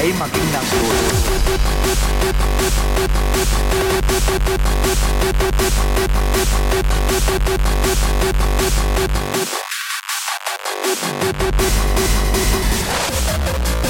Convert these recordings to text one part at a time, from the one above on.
Aí maging ng soul. Thank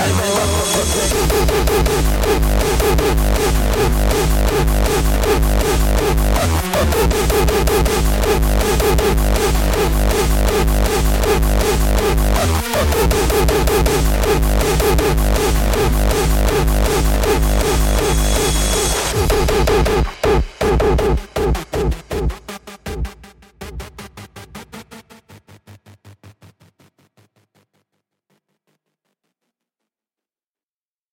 and roll.